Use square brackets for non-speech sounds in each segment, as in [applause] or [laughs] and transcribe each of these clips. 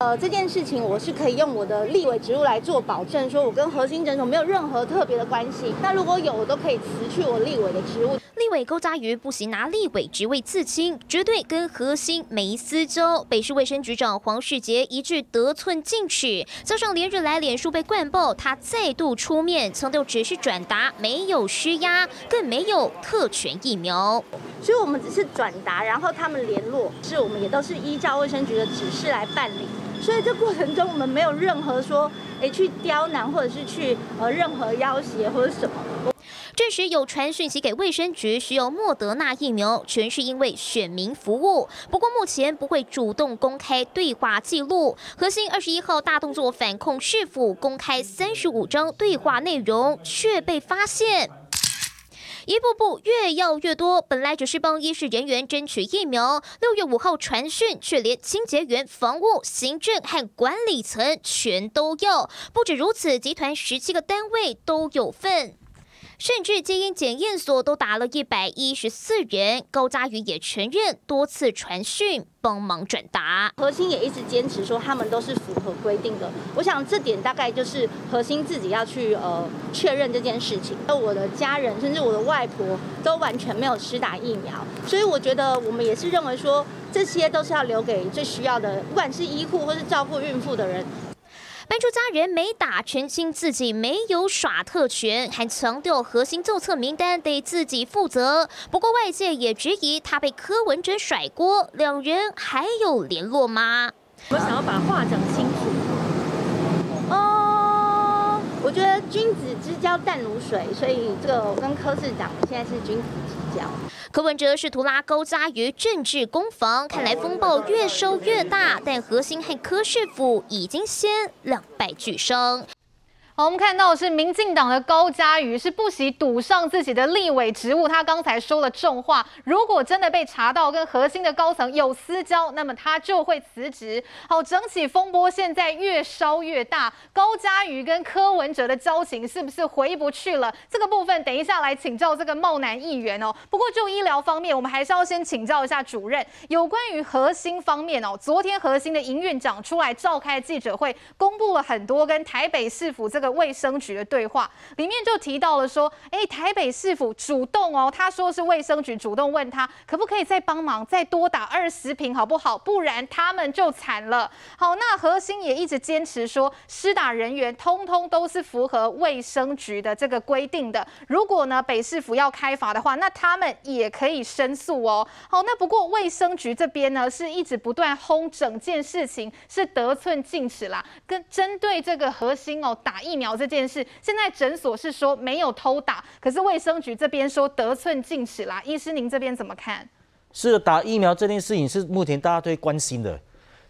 呃，这件事情我是可以用我的立委职务来做保证，说我跟核心诊所没有任何特别的关系。那如果有，我都可以辞去我立委的职务。立委勾扎鱼不行拿立委职位刺青，绝对跟核心没私交。北市卫生局长黄世杰一句得寸进尺，加上连日来脸书被灌爆，他再度出面强调只是转达，没有施压，更没有特权疫苗。所以我们只是转达，然后他们联络，是我们也都是依照卫生局的指示来办理。所以这过程中，我们没有任何说，诶，去刁难或者是去呃任何要挟或者什么。证实有传讯息给卫生局需要莫德纳疫苗，全是因为选民服务。不过目前不会主动公开对话记录。核心二十一号大动作反控市府公开三十五张对话内容，却被发现。一步步越要越多，本来只是帮医师人员争取疫苗，六月五号传讯却连清洁员、房屋、行政和管理层全都要。不止如此，集团十七个单位都有份。甚至基因检验所都打了一百一十四人，高嘉瑜也承认多次传讯帮忙转达，核心也一直坚持说他们都是符合规定的。我想这点大概就是核心自己要去呃确认这件事情。那我的家人甚至我的外婆都完全没有施打疫苗，所以我觉得我们也是认为说这些都是要留给最需要的，不管是医护或是照顾孕妇的人。搬出家人没打，澄清自己没有耍特权，还强调核心造册名单得自己负责。不过外界也质疑他被柯文哲甩锅，两人还有联络吗？我想要把话讲清楚。哦，我觉得君子之交淡如水，所以这个我跟柯市长现在是君子之交。柯文哲试图拉高嘉瑜政治攻防，看来风暴越收越大，但核心和柯市府已经先两败俱伤。我们看到是民进党的高嘉瑜是不惜赌上自己的立委职务。他刚才说了重话，如果真的被查到跟核心的高层有私交，那么他就会辞职。好，整起风波现在越烧越大，高嘉瑜跟柯文哲的交情是不是回不去了？这个部分等一下来请教这个茂南议员哦。不过就医疗方面，我们还是要先请教一下主任，有关于核心方面哦。昨天核心的营运长出来召开记者会，公布了很多跟台北市府这个。卫生局的对话里面就提到了说，哎，台北市府主动哦，他说是卫生局主动问他可不可以再帮忙再多打二十瓶好不好？不然他们就惨了。好，那核心也一直坚持说，施打人员通通都是符合卫生局的这个规定的。如果呢北市府要开罚的话，那他们也可以申诉哦。好，那不过卫生局这边呢是一直不断轰整件事情是得寸进尺啦，跟针对这个核心哦打疫。苗这件事，现在诊所是说没有偷打，可是卫生局这边说得寸进尺啦。医师，您这边怎么看？是，打疫苗这件事情是目前大家最关心的。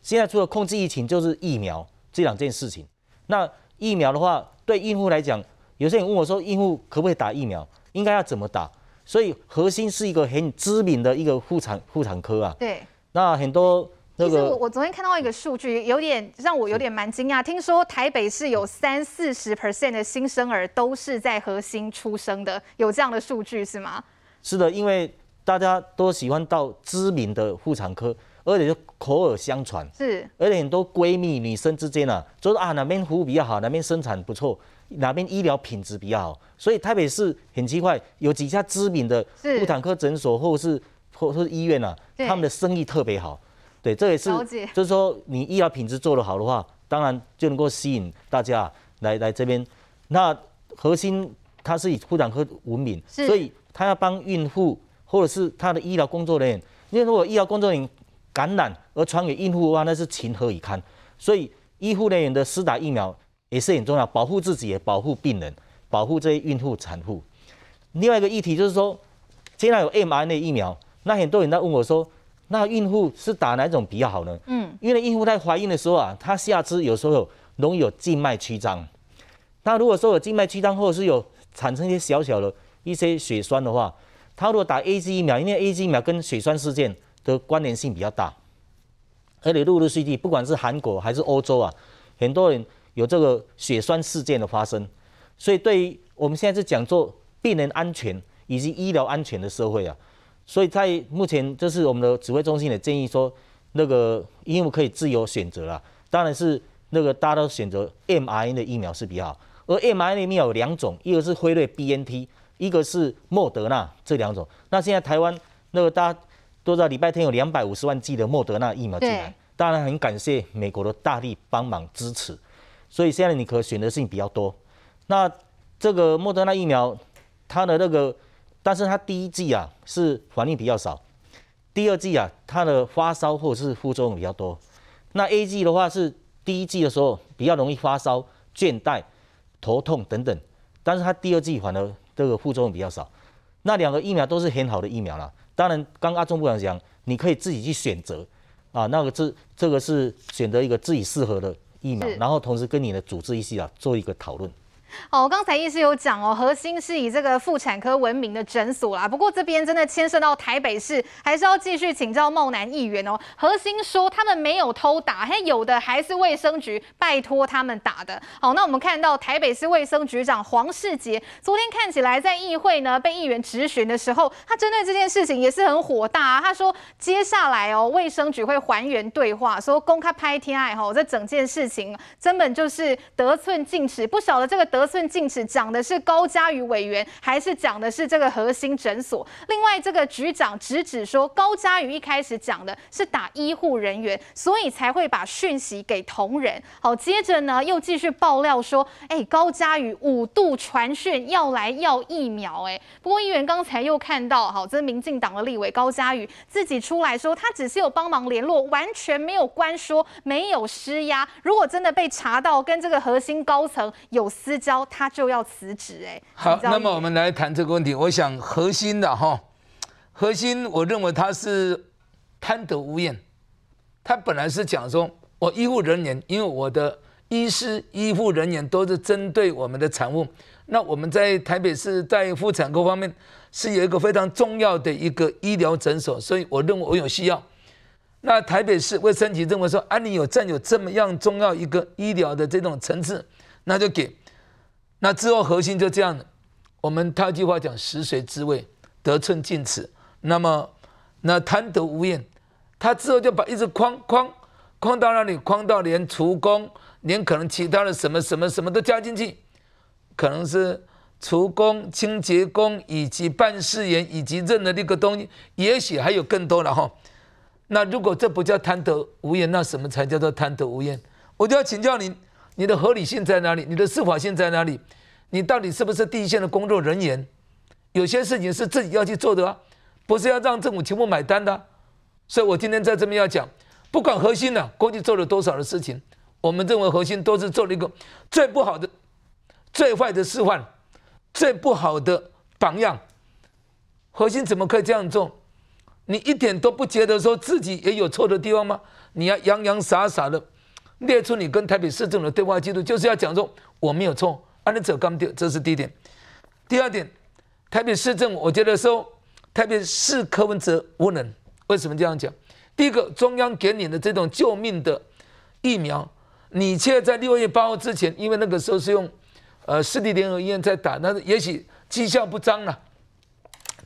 现在除了控制疫情，就是疫苗这两件事情。那疫苗的话，对孕妇来讲，有些人问我说，孕妇可不可以打疫苗？应该要怎么打？所以核心是一个很知名的一个妇产妇产科啊。对。那很多。其实我我昨天看到一个数据，有点让我有点蛮惊讶。听说台北市有三四十 percent 的新生儿都是在核心出生的，有这样的数据是吗？是的，因为大家都喜欢到知名的妇产科，而且就口耳相传。是，而且很多闺蜜女生之间啊，就是啊哪边服务比较好，哪边生产不错，哪边医疗品质比较好。所以台北市很奇怪，有几家知名的妇产科诊所或是或或是医院啊，他们的生意特别好。对，这也是，就是说你医疗品质做得好的话，当然就能够吸引大家来来这边。那核心它是以妇产科闻名，所以他要帮孕妇或者是他的医疗工作人员，因为如果医疗工作人员感染而传给孕妇的话，那是情何以堪。所以医护人员的施打疫苗也是很重要，保护自己也保护病人，保护这些孕妇产妇。另外一个议题就是说，现在有 mRNA 疫苗，那很多人在问我说。那孕妇是打哪种比较好呢？嗯，因为孕妇在怀孕的时候啊，她下肢有时候容易有静脉曲张。那如果说有静脉曲张，或者是有产生一些小小的一些血栓的话，她如果打 AZ 疫苗，因为 AZ 疫苗跟血栓事件的关联性比较大，而且陆陆续续，不管是韩国还是欧洲啊，很多人有这个血栓事件的发生。所以，对于我们现在是讲做病人安全以及医疗安全的社会啊。所以在目前，这是我们的指挥中心的建议说，那个因为可以自由选择了，当然是那个大家都选择 mRNA 的疫苗是比较好。而 mRNA 疫苗有两种，一个是辉瑞 BNT，一个是莫德纳这两种。那现在台湾那个大家都知道，礼拜天有两百五十万剂的莫德纳疫苗进来，当然很感谢美国的大力帮忙支持，所以现在你可选择性比较多。那这个莫德纳疫苗，它的那个，但是它第一剂啊是反应比较少，第二剂啊它的发烧或者是副作用比较多。那 A G 的话是第一剂的时候比较容易发烧、倦怠。头痛等等，但是它第二剂反而这个副作用比较少。那两个疫苗都是很好的疫苗啦。当然，刚刚阿中部长讲，你可以自己去选择啊，那个这这个是选择一个自己适合的疫苗，然后同时跟你的主治医师啊做一个讨论。哦，刚才医师有讲哦，核心是以这个妇产科闻名的诊所啦。不过这边真的牵涉到台北市，还是要继续请教茂南议员哦。核心说他们没有偷打，嘿，有的还是卫生局拜托他们打的。好，那我们看到台北市卫生局长黄世杰昨天看起来在议会呢被议员质询的时候，他针对这件事情也是很火大啊。他说接下来哦，卫生局会还原对话，说公开拍天爱吼，这整件事情根本就是得寸进尺，不晓得这个得。得寸进尺，讲的是高嘉瑜委员，还是讲的是这个核心诊所？另外，这个局长直指说，高嘉瑜一开始讲的是打医护人员，所以才会把讯息给同仁。好，接着呢，又继续爆料说，哎，高嘉瑜五度传讯要来要疫苗。哎，不过议员刚才又看到，好，这民进党的立委高嘉瑜自己出来说，他只是有帮忙联络，完全没有关说，没有施压。如果真的被查到跟这个核心高层有私交，他就要辞职哎。好，那么我们来谈这个问题。我想核心的哈，核心，我认为他是贪得无厌。他本来是讲说，我医护人员，因为我的医师、医护人员都是针对我们的产物。那我们在台北市在妇产科方面是有一个非常重要的一个医疗诊所，所以我认为我有需要。那台北市卫生局认为说，啊，你有占有这么样重要一个医疗的这种层次，那就给。那之后核心就这样，我们他一句话讲食髓知味，得寸进尺。那么那贪得无厌，他之后就把一直框框框到那里，框到连厨工，连可能其他的什么什么什么都加进去，可能是厨工、清洁工以及办事员以及任何一个东西，也许还有更多了哈。那如果这不叫贪得无厌，那什么才叫做贪得无厌？我就要请教您。你的合理性在哪里？你的司法性在哪里？你到底是不是第一线的工作人员？有些事情是自己要去做的啊，不是要让政府全部买单的。所以我今天在这边要讲，不管核心呢过去做了多少的事情，我们认为核心都是做了一个最不好的、最坏的示范、最不好的榜样。核心怎么可以这样做？你一点都不觉得说自己也有错的地方吗？你要洋洋洒洒的。列出你跟台北市政府的对话记录，就是要讲说我没有错，按你走刚掉，这是第一点。第二点，台北市政府，我觉得说台北市柯文哲无能，为什么这样讲？第一个，中央给你的这种救命的疫苗，你却在六月八号之前，因为那个时候是用呃市立联合医院在打，那也许绩效不彰了，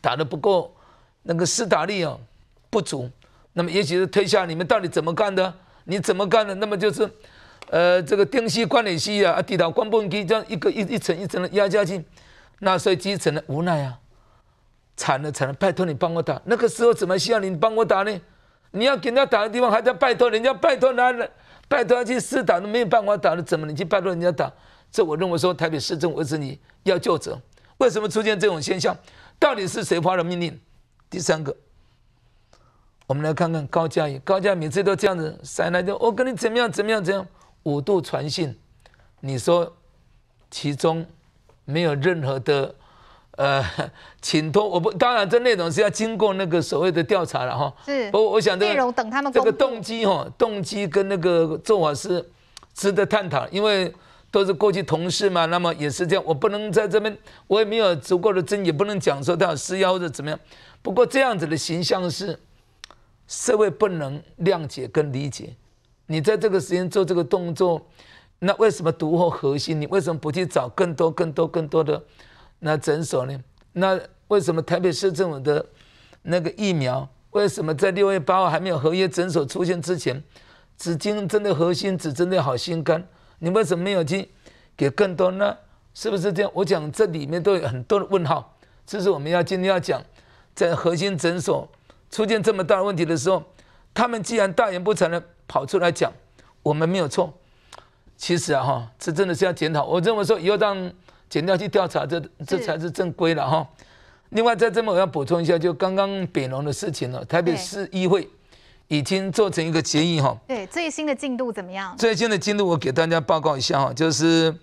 打得不够那个施打力啊不足，那么也许 [laughs] 是推下你们到底怎么干的？你怎么干的？那么就是，呃，这个丁西、关联烯啊，地导光波机这样一个一一层一层的压下去，那所以基层的无奈啊，惨了惨了，拜托你帮我打。那个时候怎么需要你帮我打呢？你要给人家打的地方还在拜托人家，拜托他了，拜托他去施打都没有办法打了，怎么你去拜托人家打？这我认为说台北市政府是你要就责。为什么出现这种现象？到底是谁发的命令？第三个。我们来看看高嘉瑜，高嘉每次都这样子塞来就我跟你怎么样怎么样怎样五度传讯，你说其中没有任何的呃请托，我不当然这内容是要经过那个所谓的调查了哈。是。不我想这个内容等他们这个动机哈，动机跟那个做法是值得探讨，因为都是过去同事嘛，那么也是这样，我不能在这边，我也没有足够的证据，也不能讲说他有施压或者怎么样。不过这样子的形象是。社会不能谅解跟理解，你在这个时间做这个动作，那为什么独后核心？你为什么不去找更多、更多、更多的那诊所呢？那为什么台北市政府的那个疫苗，为什么在六月八号还没有合约诊所出现之前，只针对核心，只针对好心肝，你为什么没有去给更多呢？是不是这样？我讲这里面都有很多的问号，这是我们要今天要讲，在核心诊所出现这么大的问题的时候，他们既然大言不惭的跑出来讲，我们没有错。其实啊哈，这真的是要检讨。我认为说以后让检调去调查，这这才是正规了哈。另外在这边我要补充一下，就刚刚北农的事情了，台北市议会已经做成一个决议哈。对，最新的进度怎么样？最新的进度我给大家报告一下哈，就是。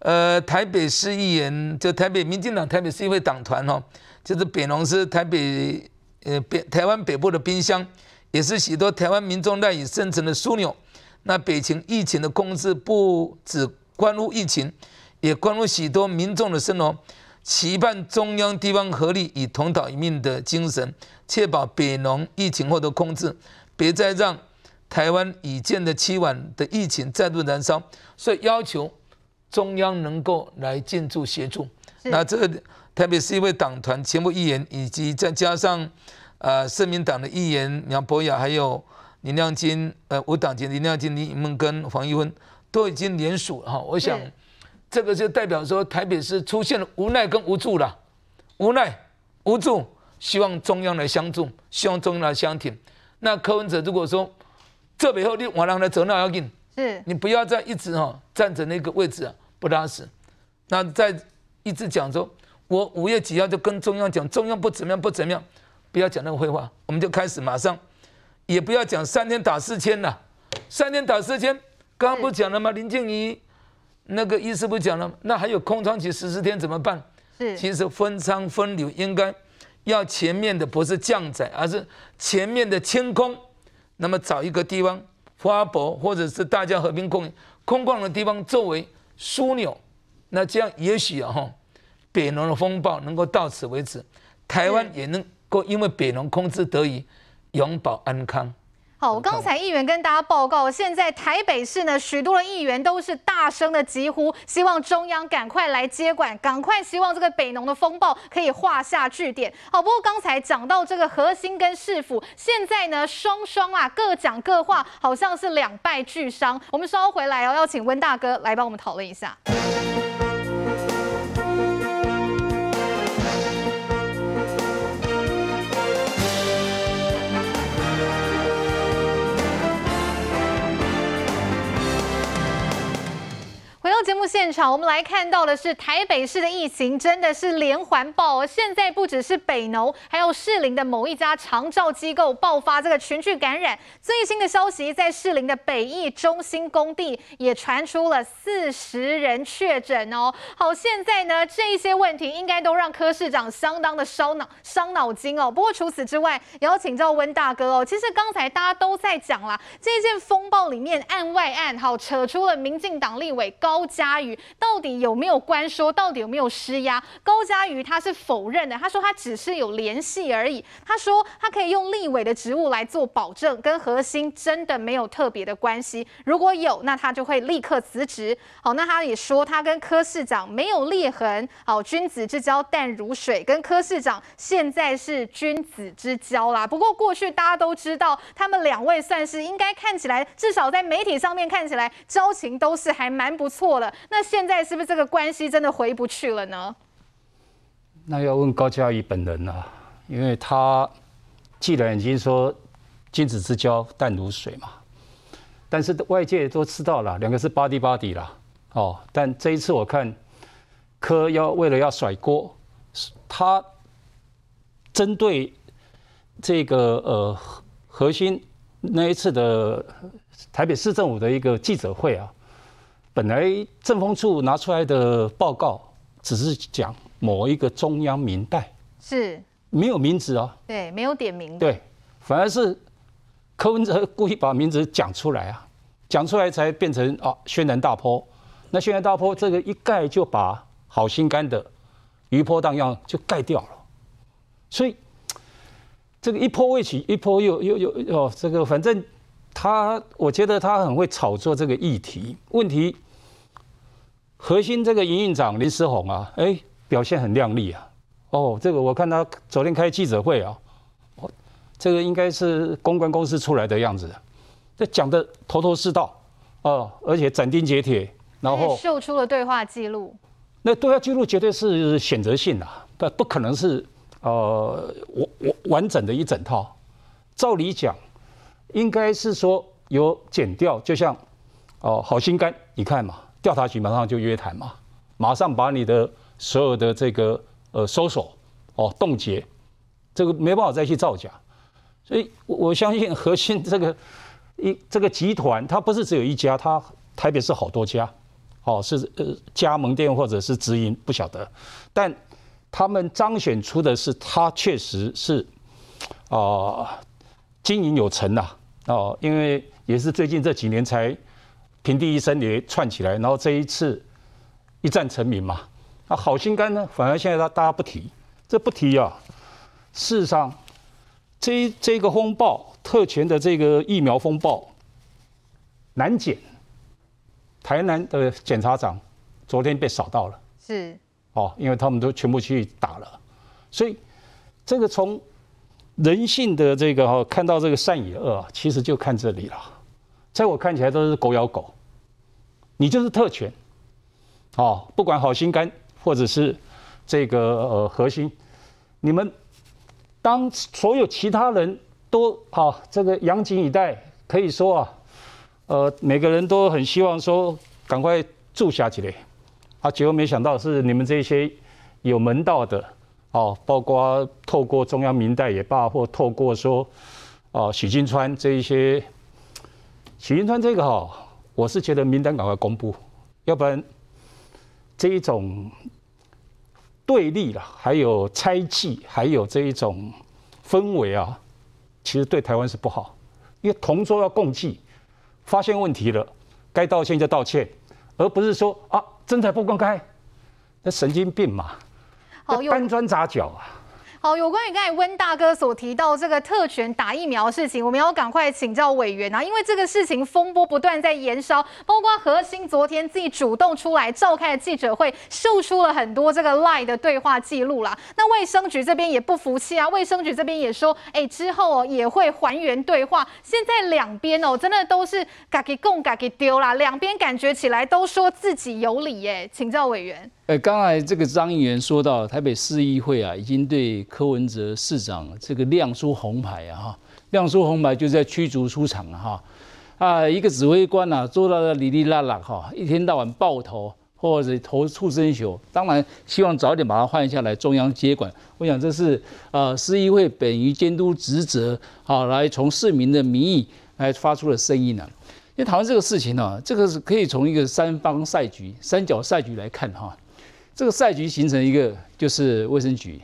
呃，台北市议员就台北民进党台北市议会党团哈，就是北农是台北呃北台湾北部的冰箱，也是许多台湾民众赖以生存的枢纽。那北情疫情的控制不只关乎疫情，也关乎许多民众的生活。期盼中央地方合力，以同岛一命的精神，确保北农疫情获得控制，别再让台湾已见的凄惨的疫情再度燃烧。所以要求。中央能够来进驻协助，那这个台北市议会党团全部议员，以及再加上呃社民党的议员苗博雅，还有林亮金，呃无党籍林亮金、林梦跟黄玉芬都已经联署哈。我想这个就代表说台北市出现了无奈跟无助了，无奈无助，希望中央来相助，希望中央来相挺。那柯文哲如果说这背后你我让他走，那要紧。是你不要再一直哈站着那个位置啊不拉屎，那再一直讲说，我五月几号就跟中央讲，中央不怎么样不怎么样，不要讲那个废话，我们就开始马上，也不要讲三天打四千了，三天打四千，刚刚不讲了吗？林静仪那个意思不讲了，那还有空窗期十四天怎么办？是，其实分仓分流应该要前面的不是降载，而是前面的清空，那么找一个地方。花博或者是大家和平共空旷的地方作为枢纽，那这样也许啊哈，北农的风暴能够到此为止，台湾也能够因为北农控制得以永保安康。好，我刚才议员跟大家报告，现在台北市呢，许多的议员都是大声的疾呼，希望中央赶快来接管，赶快希望这个北农的风暴可以画下句点。好，不过刚才讲到这个核心跟市府，现在呢双双啊各讲各话，好像是两败俱伤。我们稍后回来哦，要请温大哥来帮我们讨论一下。回到节目现场，我们来看到的是台北市的疫情真的是连环爆哦。现在不只是北农，还有士林的某一家长照机构爆发这个群聚感染。最新的消息，在士林的北艺中心工地也传出了四十人确诊哦。好，现在呢，这一些问题应该都让柯市长相当的烧脑、伤脑筋哦。不过除此之外，也要请教温大哥哦。其实刚才大家都在讲啦，这件风暴里面案外案，好，扯出了民进党立委高。高嘉瑜到底有没有关说？到底有没有施压？高嘉瑜他是否认的，他说他只是有联系而已。他说他可以用立委的职务来做保证，跟核心真的没有特别的关系。如果有，那他就会立刻辞职。好，那他也说他跟柯市长没有裂痕。好，君子之交淡如水，跟柯市长现在是君子之交啦。不过过去大家都知道，他们两位算是应该看起来，至少在媒体上面看起来交情都是还蛮不错。错了，那现在是不是这个关系真的回不去了呢？那要问高嘉瑜本人了，因为他既然已经说君子之交淡如水嘛，但是外界都知道了，两个是 buddy buddy 了哦。但这一次我看柯要为了要甩锅，他针对这个呃核心那一次的台北市政府的一个记者会啊。本来政风处拿出来的报告只是讲某一个中央民代，是没有名字啊，对，没有点名，对，反而是柯文哲故意把名字讲出来啊，讲出来才变成啊轩然大波。那轩然大波这个一盖就把好心肝的余波荡漾就盖掉了，所以这个一波未起，一波又又又哦，这个反正他我觉得他很会炒作这个议题，问题。核心这个营运长林诗宏啊，哎、欸，表现很亮丽啊。哦，这个我看他昨天开记者会啊，这个应该是公关公司出来的样子。这讲的头头是道，哦，而且斩钉截铁，然后秀出了对话记录。那对话记录绝对是选择性的，不不可能是呃完完完整的一整套。照理讲，应该是说有剪掉，就像哦好心肝，你看嘛，调查局马上就约谈嘛，马上把你的所有的这个呃搜索哦冻结，这个没办法再去造假。所以我我相信 [laughs] 核心这个一这个集团，它不是只有一家，它台北是好多家。哦，是呃加盟店或者是直营，不晓得，但他们彰显出的是他确实是啊、经营有成呐哦，因为也是最近这几年才平地一声雷串起来，然后这一次一战成名嘛。那好心肝呢，反而现在他大家不提，这不提啊。事实上，这这个风暴特权的这个疫苗风暴难解。台南的检察长昨天被扫到了，是哦，因为他们都全部去打了，所以这个从人性的这个哈看到这个善与恶，其实就看这里了。在我看起来都是狗咬狗，你就是特权，哦，不管好心肝或者是这个呃核心，你们当所有其他人都好这个严阵以待，可以说啊。呃，每个人都很希望说赶快住下去嘞，啊，结果没想到是你们这些有门道的哦，包括透过中央民代也罢，或透过说哦许金川这一些，许金川这个哈，我是觉得名单赶快公布，要不然这一种对立了，还有猜忌，还有这一种氛围啊，其实对台湾是不好，因为同桌要共济。发现问题了，该道歉就道歉，而不是说啊，真才不公开，那神经病嘛，搬砖砸脚啊。好，有关于刚才温大哥所提到这个特权打疫苗的事情，我们要赶快请教委员啊，因为这个事情风波不断在延烧，包括核心昨天自己主动出来召开的记者会，秀出了很多这个 lie 的对话记录啦。那卫生局这边也不服气啊，卫生局这边也说，哎，之后哦也会还原对话。现在两边哦真的都是嘎给供嘎给丢啦，两边感觉起来都说自己有理耶，请教委员。呃，刚才这个张议员说到，台北市议会啊，已经对 [laughs] 柯文哲市长这个亮出红牌啊，哈，亮出红牌就是在驱逐出场啊，哈，啊，一个指挥官啊，做到了哩哩啦啦哈，一天到晚爆头或者投畜生球，当然希望早点把他换下来，中央接管。我想这是呃市议会本于监督职责，好来从市民的民意来发出的声音呢。因为讨论这个事情呢，这个是可以从一个三方赛局、三角赛局来看哈。这个赛局形成一个就是卫生局，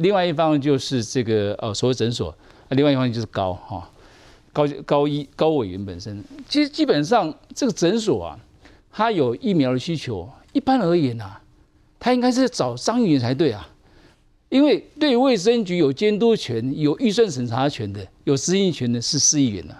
另外一方就是这个呃所谓诊所，另外一方就是高哈高高医高委员本身。其实基本上这个诊所啊，它有疫苗的需求，一般而言啊，它应该是找张议员才对啊，因为对卫生局有监督权、有预算审查权的、有执行权的是市议员呐。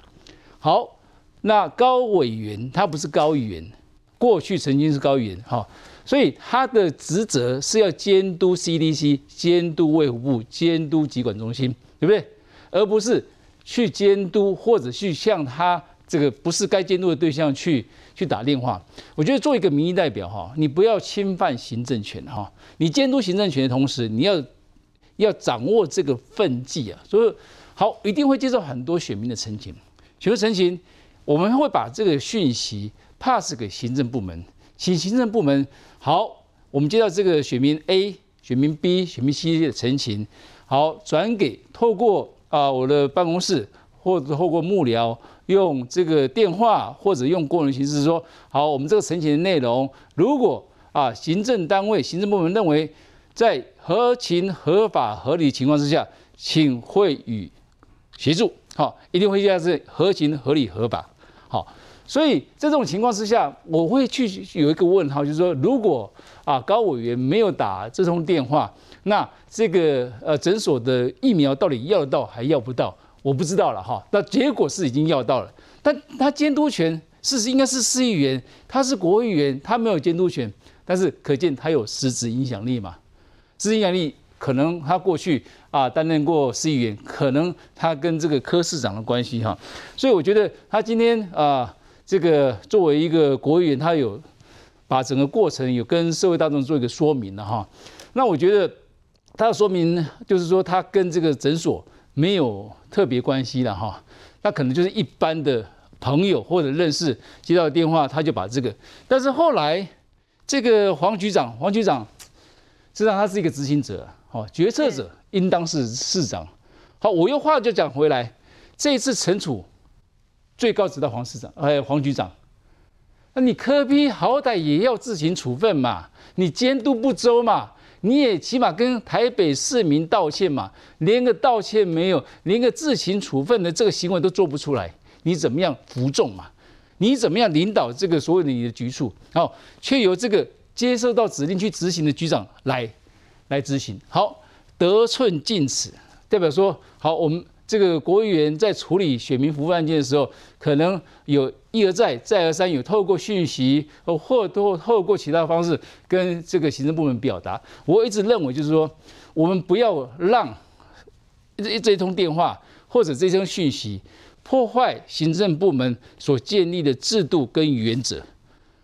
好，那高委员他不是高议员，过去曾经是高议员哈。所以他的职责是要监督 CDC、监督卫福部、监督疾管中心，对不对？而不是去监督或者去向他这个不是该监督的对象去去打电话。我觉得做一个民意代表哈，你不要侵犯行政权哈。你监督行政权的同时，你要要掌握这个分际啊。所以好，一定会接受很多选民的陈情。选民陈情，我们会把这个讯息 pass 给行政部门，请行政部门。好，我们接到这个选民 A、选民 B、选民 C 的陈情，好，转给透过啊、我的办公室或者透过幕僚，用这个电话或者用个人形式说，好，我们这个陈情的内容，如果啊行政单位、行政部门认为在合情、合法、合理情况之下，请会予协助，好，一定会这样是合情、合理、合法，好。所以在这种情况之下，我会去有一个问号，就是说，如果啊高委员没有打这通电话，那这个呃诊所的疫苗到底要得到还要不到，我不知道了哈。那结果是已经要到了，但他监督权事实应该是市议员，他是国会议员，他没有监督权，但是可见他有实质影响力嘛？实质影响力可能他过去啊担任过市议员，可能他跟这个柯市长的关系哈，所以我觉得他今天啊这个作为一个国议员，他有把整个过程有跟社会大众做一个说明了哈。那我觉得他的说明就是说他跟这个诊所没有特别关系了哈，那可能就是一般的朋友或者认识接到电话他就把这个，但是后来这个黄局长黄局长。实际上他是一个执行者，好，决策者应当是市长。好，我又话就讲回来，这一次惩处最高指导黄市长，哎黄局长，那你柯 P 好歹也要自行处分嘛，你监督不周嘛，你也起码跟台北市民道歉嘛，连个道歉没有，连个自行处分的这个行为都做不出来，你怎么样服众嘛？你怎么样领导这个所有的你的局处？好，却由这个。接受到指令去执行的局长来来执行，好，得寸进尺，代表说好，我们这个国议员在处理选民服务案件的时候，可能有一而再再而三有透过讯息或或透过其他方式跟这个行政部门表达。我一直认为就是说，我们不要让这这一通电话或者这一通讯息破坏行政部门所建立的制度跟原则。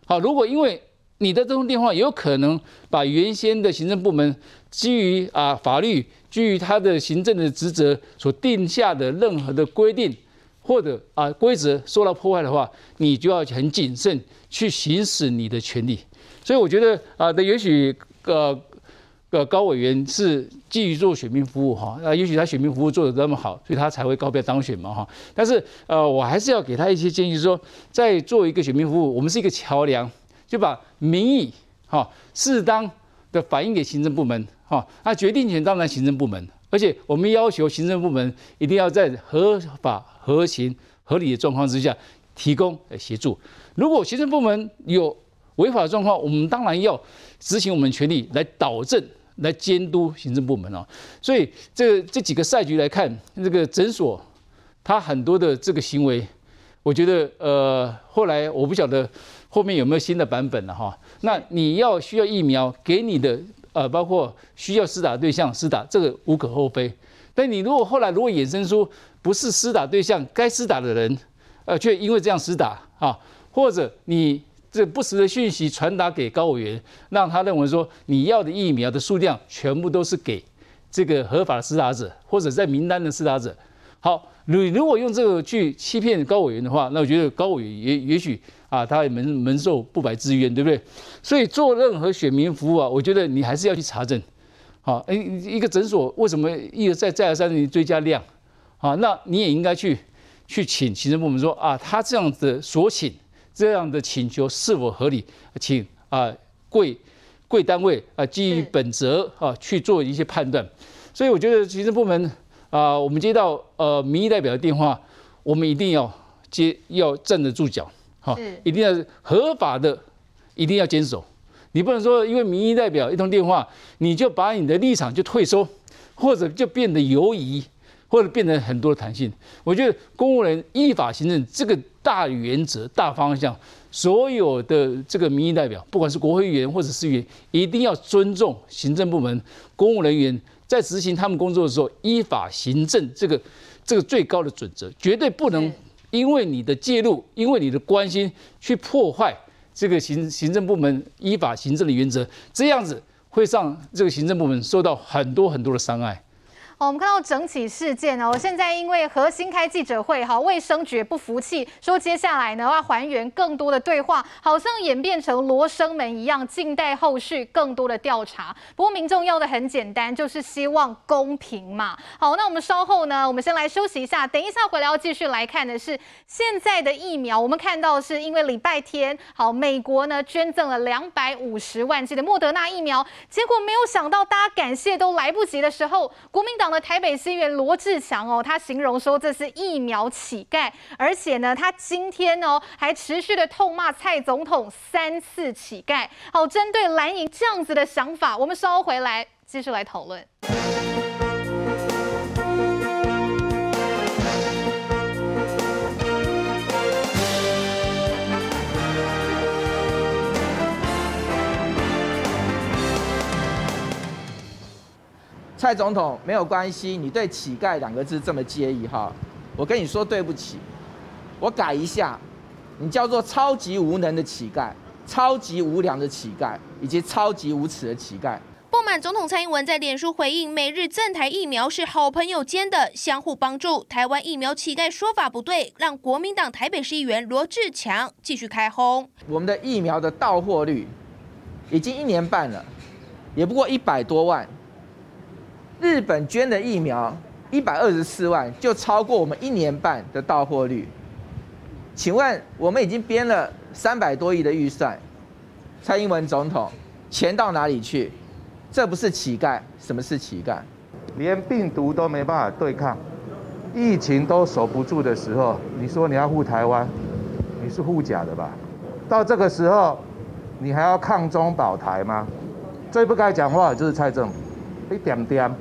好，如果因为你的这通电话有可能把原先的行政部门基于啊法律、基于他的行政的职责所定下的任何的规定或者啊规则受到破坏的话，你就要很谨慎去行使你的权利。所以我觉得啊，的也许呃呃高委员是基于做选民服务哈，啊也许他选民服务做得那么好，所以他才会高票当选嘛哈。但是呃我还是要给他一些建议，说在做一个选民服务，我们是一个桥梁。就把民意哈适当的反映给行政部门哈，那决定权当然行政部门，而且我们要求行政部门一定要在合法、合情、合理的状况之下提供协助。如果行政部门有违法状况，我们当然要执行我们权利来导正、来监督行政部门哦。所以这这几个赛局来看，这个诊所它很多的这个行为，我觉得呃后来我不晓得。后面有没有新的版本了哈？那你要需要疫苗给你的呃，包括需要施打对象施打，这个无可厚非。但你如果后来如果衍生出不是施打对象该施打的人，呃，却因为这样施打啊，或者你这不实的讯息传达给高委员，让他认为说你要的疫苗的数量全部都是给这个合法的施打者或者在名单的施打者。好，你如果用这个去欺骗高委员的话，那我觉得高委员也也许。啊，他也门门受不白之冤，对不对？所以做任何选民服务啊，我觉得你还是要去查证。好，哎，一个诊所为什么一而再再而三的追加量？啊，那你也应该去去请行政部门说啊，他这样的所请这样的请求是否合理？请啊贵贵单位啊基于本责啊去做一些判断。所以我觉得行政部门啊，我们接到呃民意代表的电话，我们一定要接要站得住脚。好，一定要合法的，一定要坚守。你不能说因为民意代表一通电话，你就把你的立场就退缩，或者就变得犹疑，或者变得很多的弹性。我觉得公务人依法行政这个大原则、大方向，所有的这个民意代表，不管是国会议员或者是议员，一定要尊重行政部门公务人员在执行他们工作的时候依法行政这个这个最高的准则，绝对不能。因为你的介入，因为你的关心，去破坏这个行行政部门依法行政的原则，这样子会让这个行政部门受到很多很多的伤害。哦，我们看到整起事件哦，现在因为核心开记者会，哈，卫生局不服气，说接下来呢要还原更多的对话，好像演变成罗生门一样，静待后续更多的调查。不过民众要的很简单，就是希望公平嘛。好，那我们稍后呢，我们先来休息一下，等一下回来要继续来看的是现在的疫苗。我们看到是因为礼拜天，好，美国呢捐赠了两百五十万剂的莫德纳疫苗，结果没有想到大家感谢都来不及的时候，国民党。台北市议员罗志祥哦，他形容说这是疫苗乞丐，而且呢，他今天哦还持续的痛骂蔡总统三次乞丐。好，针对蓝营这样子的想法，我们稍后回来继续来讨论。蔡总统没有关系，你对乞丐两个字这么介意哈，我跟你说对不起，我改一下，你叫做超级无能的乞丐、超级无良的乞丐以及超级无耻的乞丐。不满总统蔡英文在脸书回应美日赞台疫苗是好朋友间的相互帮助，台湾疫苗乞丐说法不对，让国民党台北市议员罗志强继续开轰。我们的疫苗的到货率已经一年半了，也不过一百多万。日本捐的疫苗一百二十四万，就超过我们一年半的到货率。请问我们已经编了三百多亿的预算，蔡英文总统钱到哪里去？这不是乞丐，什么是乞丐？连病毒都没办法对抗，疫情都守不住的时候，你说你要护台湾，你是护假的吧？到这个时候，你还要抗中保台吗？最不该讲话的就是蔡政府，你点点。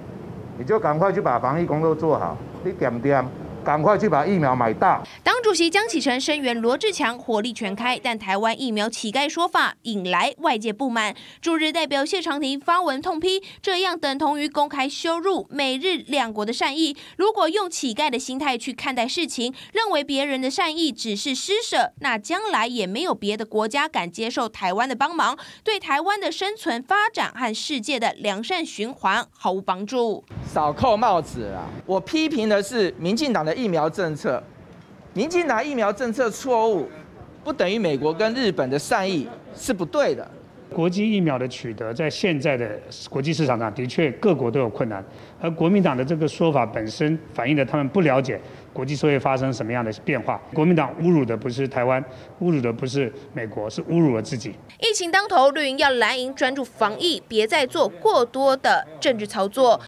你就赶快去把防疫工作做好，你点点，赶快去把疫苗买到。党主席江启臣声援罗志强火力全开，但台湾疫苗乞丐说法引来外界不满。驻日代表谢长廷发文痛批，这样等同于公开羞辱美日两国的善意。如果用乞丐的心态去看待事情，认为别人的善意只是施舍，那将来也没有别的国家敢接受台湾的帮忙，对台湾的生存发展和世界的良善循环毫无帮助。少扣帽子啊！我批评的是民进党的疫苗政策。民进党疫苗政策错误，不等于美国跟日本的善意是不对的。国际疫苗的取得，在现在的国际市场上，的确各国都有困难。而国民党的这个说法本身，反映了他们不了解国际社会发生什么样的变化。国民党侮辱的不是台湾，侮辱的不是美国，是侮辱了自己。疫情当头，绿营要蓝营专注防疫，别再做过多的政治操作。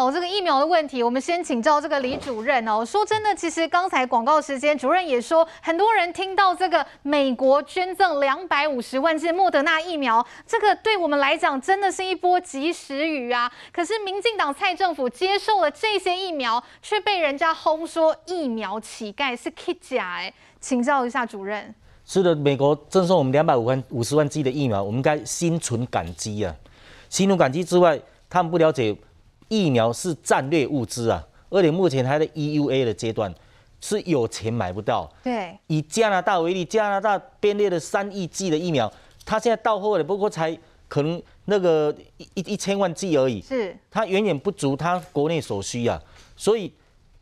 哦，这个疫苗的问题，我们先请教这个李主任哦。说真的，其实刚才广告时间，主任也说，很多人听到这个美国捐赠两百五十万剂莫德纳疫苗，这个对我们来讲真的是一波及时雨啊。可是民进党蔡政府接受了这些疫苗，却被人家轰说疫苗乞丐是 K 假哎。请教一下主任。是的，美国赠送我们两百五万五十万剂的疫苗，我们应该心存感激啊。心存感激之外，他们不了解。疫苗是战略物资啊，而且目前还在 EUA 的阶段，是有钱买不到。对，以加拿大为例，加拿大编列了三亿剂的疫苗，它现在到货了，不过才可能那个一一一千万剂而已。是，它远远不足它国内所需啊。所以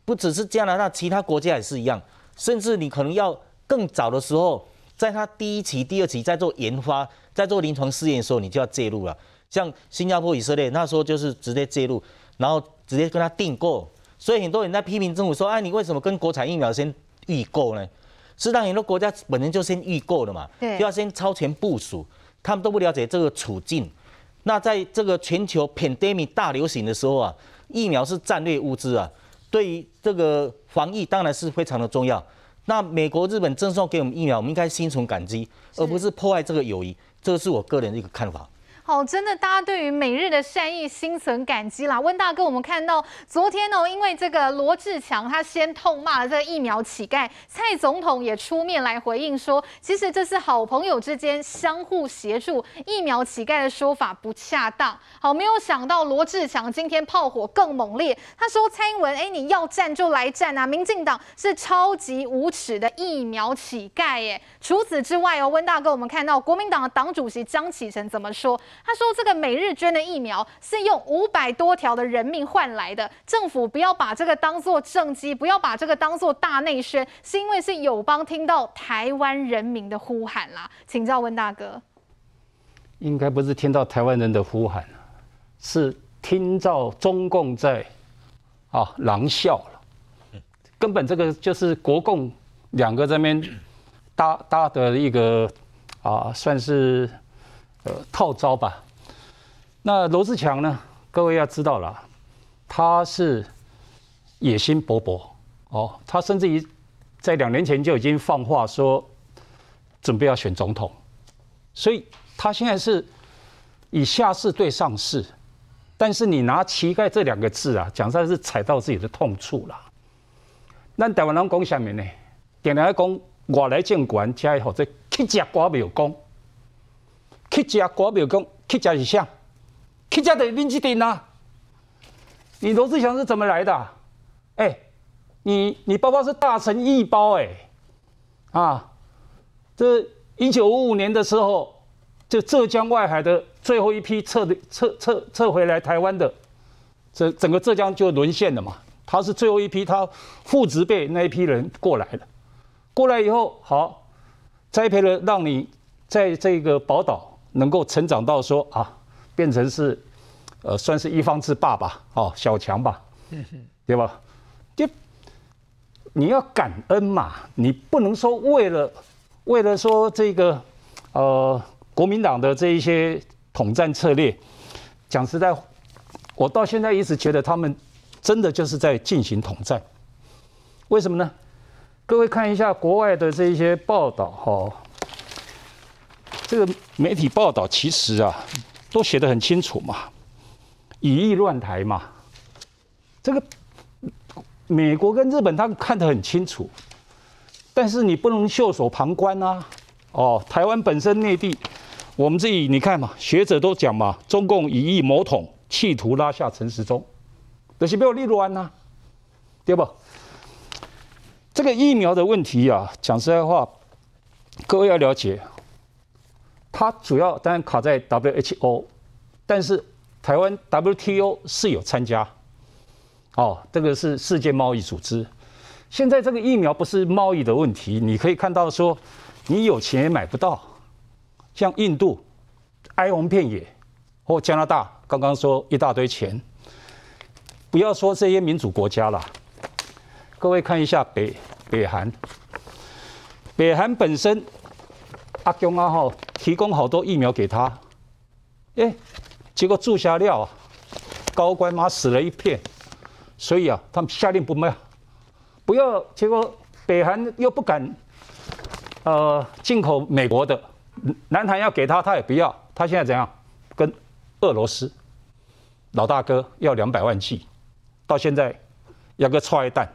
不只是加拿大，其他国家也是一样。甚至你可能要更早的时候，在它第一期、第二期在做研发、在做临床试验的时候，你就要介入了。像新加坡、以色列那时候就是直接介入。然后直接跟他订购，所以很多人在批评政府说：“哎，你为什么跟国产疫苗先预购呢？”是让很多国家本身就先预购的嘛，就要先超前部署。他们都不了解这个处境。那在这个全球 pandemic 大流行的时候啊，疫苗是战略物资啊，对于这个防疫当然是非常的重要。那美国、日本赠送给我们疫苗，我们应该心存感激，而不是破坏这个友谊。这个是我个人的一个看法。好，真的，大家对于美日的善意心存感激啦。温大哥，我们看到昨天呢，因为这个罗志强他先痛骂了这个疫苗乞丐，蔡总统也出面来回应说，其实这是好朋友之间相互协助，疫苗乞丐的说法不恰当。好，没有想到罗志强今天炮火更猛烈，他说蔡英文，哎，你要战就来战啊，民进党是超级无耻的疫苗乞丐耶。除此之外哦，温大哥，我们看到国民党的党主席江启臣怎么说？他说：“这个美日捐的疫苗是用五百多条的人命换来的，政府不要把这个当做政绩，不要把这个当做大内宣，是因为是友邦听到台湾人民的呼喊啦。”请教温大哥，应该不是听到台湾人的呼喊，是听到中共在啊狼笑了，根本这个就是国共两个这边搭搭的一个啊，算是。呃，套招吧。那罗志强呢？各位要知道了，他是野心勃勃哦。他甚至于在两年前就已经放话说，准备要选总统。所以他现在是以下势对上势。但是你拿“乞丐”这两个字啊，讲实在是踩到自己的痛处了。那台湾人讲什么呢？点来讲，我来见官，加以后这乞食瓜没有功。乞食国庙公，乞食是啥？乞食的民进党啊！你罗志祥是怎么来的、啊？哎、你你包包是大成一包哎、啊，这一九五五年的时候，就浙江外海的最后一批撤的撤撤撤回来台湾的，这整个浙江就沦陷了嘛。他是最后一批，他父执辈那一批人过来的，过来以后好栽培了，让你在这个宝岛能够成长到说啊，变成是。呃，算是一方之霸吧，哦，小强吧，对吧？就你要感恩嘛，你不能说为了为了说这个呃国民党的这一些统战策略，讲实在，我到现在一直觉得他们真的就是在进行统战。为什么呢？各位看一下国外的这一些报道哈、哦，这个媒体报道其实啊都写得很清楚嘛。以意乱台嘛，这个美国跟日本他看得很清楚，但是你不能袖手旁观啊！哦，台湾本身内地，我们自己你看嘛，学者都讲嘛，中共以意谋统，企图拉下陈时中，这是没有立乱呐，对不？这个疫苗的问题啊，讲实在话，各位要了解，它主要当然卡在 WHO，但是。台湾 WTO 是有参加，哦，这个是世界贸易组织。现在这个疫苗不是贸易的问题，你可以看到说，你有钱也买不到。像印度哀鸿遍野，或加拿大刚刚说一大堆钱，不要说这些民主国家了。各位看一下北北韩，北韩本身阿公阿后提供好多疫苗给他，诶结果注下料啊，高官妈死了一片，所以啊，他们下令不卖，不要。结果北韩又不敢，呃，进口美国的，南韩要给他，他也不要。他现在怎样？跟俄罗斯老大哥要两百万剂，到现在要个踹一弹。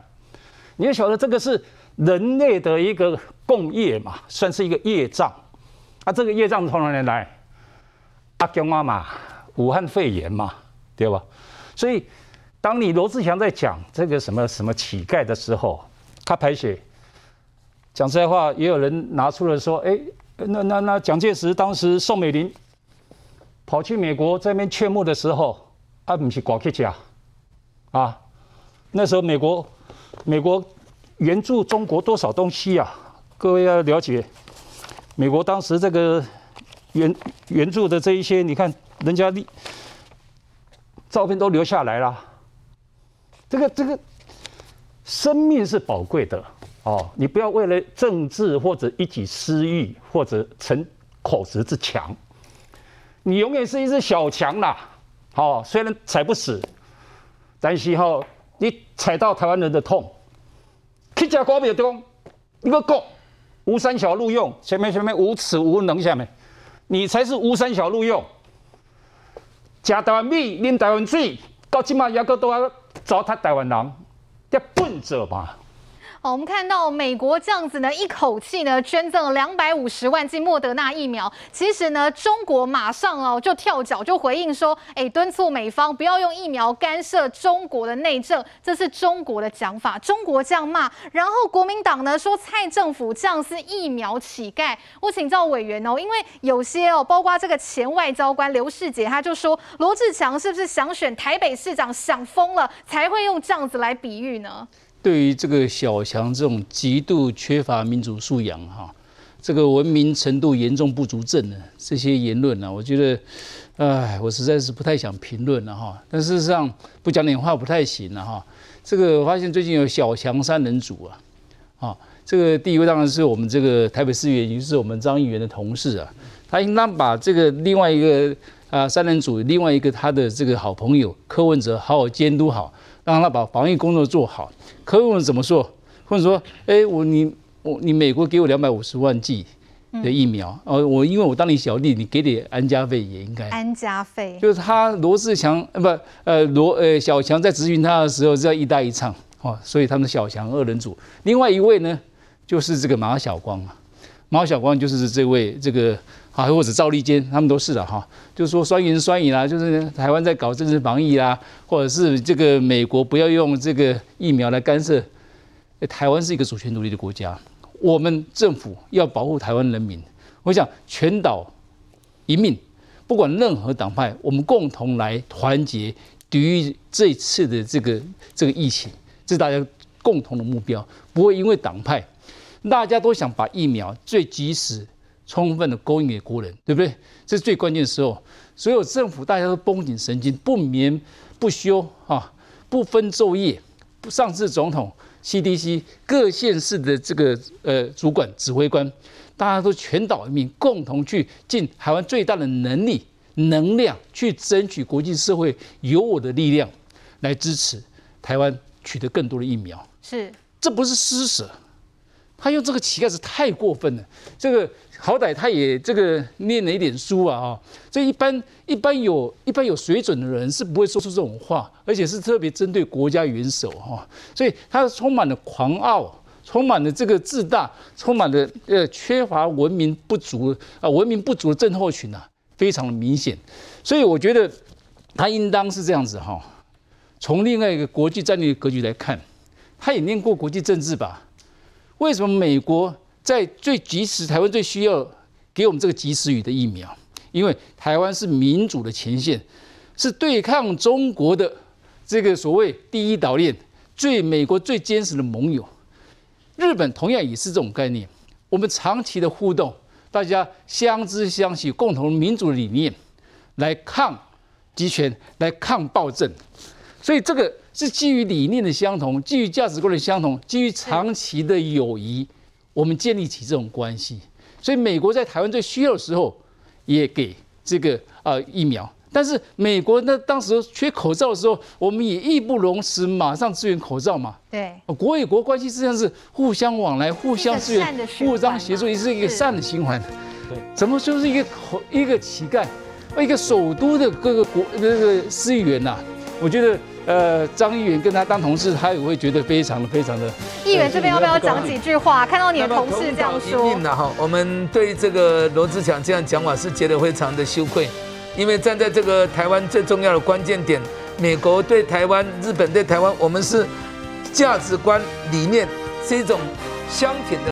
你也晓得这个是人类的一个共业嘛，算是一个业障。啊，这个业障从哪里来？阿公妈妈。武汉肺炎嘛，对吧？所以，当你罗志祥在讲这个什么什么乞丐的时候，他排写。讲实在话，也有人拿出了说：“哎，那那那蒋介石当时宋美龄跑去美国这边劝募的时候，啊不是挂客家啊？那时候美国美国援助中国多少东西啊？各位要了解，美国当时这个援援助的这一些，你看。”人家的照片都留下来了，这个这个生命是宝贵的哦，你不要为了政治或者一己私欲或者逞口舌之强，你永远是一只小强啦。哦，虽然踩不死，但是哈，你踩到台湾人的痛，去家国别中一个够吴三小录用，前面前面无耻无能，下面你才是吴三小录用。吃台湾米，啉台湾水，到今嘛也个都要糟蹋台湾人，这笨者吧。好，我们看到美国这样子呢，一口气呢捐赠两百五十万剂莫德纳疫苗。其实呢，中国马上哦就跳脚就回应说，哎，敦促美方不要用疫苗干涉中国的内政，这是中国的讲法。中国这样骂，然后国民党呢说蔡政府这样是疫苗乞丐。我请教委员哦，因为有些哦，包括这个前外交官刘世杰，他就说罗志强是不是想选台北市长想疯了，才会用这样子来比喻呢？对于这个小强这种极度缺乏民主素养哈，这个文明程度严重不足症的这些言论呢，我觉得，哎，我实在是不太想评论了哈。但事实上不讲点话不太行了哈。这个我发现最近有小强三人组啊，啊，这个第一位当然是我们这个台北市议员，也就是我们张议员的同事啊，他应当把这个另外一个啊三人组另外一个他的这个好朋友柯文哲好好监督好。让他把防疫工作做好。可我们怎么说？或者说，哎，我你我你美国给我两百五十万剂的疫苗，哦，我因为我当你小弟，你给点安家费也应该。安家费就是他罗志强，呃不，呃罗呃小强在咨询他的时候，是要一搭一唱，哦，所以他们小强二人组。另外一位呢，就是这个马晓光啊，马晓光就是这位这个啊，或者赵立坚，他们都是的哈，就是说酸言酸语啦，就是台湾在搞政治防疫啦，或者是这个美国不要用这个疫苗来干涉。台湾是一个主权独立的国家，我们政府要保护台湾人民。我想全岛一命，不管任何党派，我们共同来团结抵御这一次的这个这个疫情，这是大家共同的目标，不会因为党派。大家都想把疫苗最及时、充分的供应给国人，对不对？这是最关键的时候。所有政府大家都绷紧神经，不眠不休啊，不分昼夜。上次总统、CDC 各县市的这个呃主管、指挥官，大家都全岛人民共同去尽台湾最大的能力、能量，去争取国际社会有我的力量来支持台湾取得更多的疫苗。是，这不是施舍。他用这个乞丐是太过分了，这个好歹他也这个念了一点书啊啊，这一般一般有一般有水准的人是不会说出这种话，而且是特别针对国家元首哈，所以他充满了狂傲，充满了这个自大，充满了呃缺乏文明不足啊文明不足的症候群呐，非常的明显，所以我觉得他应当是这样子哈，从另外一个国际战略格局来看，他也念过国际政治吧。为什么美国在最及时，台湾最需要给我们这个及时雨的疫苗？因为台湾是民主的前线，是对抗中国的这个所谓第一岛链，最美国最坚实的盟友。日本同样也是这种概念。我们长期的互动，大家相知相惜，共同民主理念来抗集权，来抗暴政。所以这个。是基于理念的相同，基于价值观的相同，基于长期的友谊，我们建立起这种关系。所以美国在台湾最需要的时候，也给这个呃疫苗。但是美国那当时缺口罩的时候，我们也义不容辞，马上支援口罩嘛。对，国与国关系实际上是互相往来、互相支援、互相协助，也是一个善的循环。对，怎么就是一个口一个乞丐，一个首都的各个国那个司议员呐？我觉得。呃，张议员跟他当同事，他也会觉得非常的、非常的。议员这边要不要讲几句话？看到你的同事这样说。那哈，我们对这个罗志强这样讲法是觉得非常的羞愧，因为站在这个台湾最重要的关键点，美国对台湾、日本对台湾，我们是价值观理念是一种相挺的。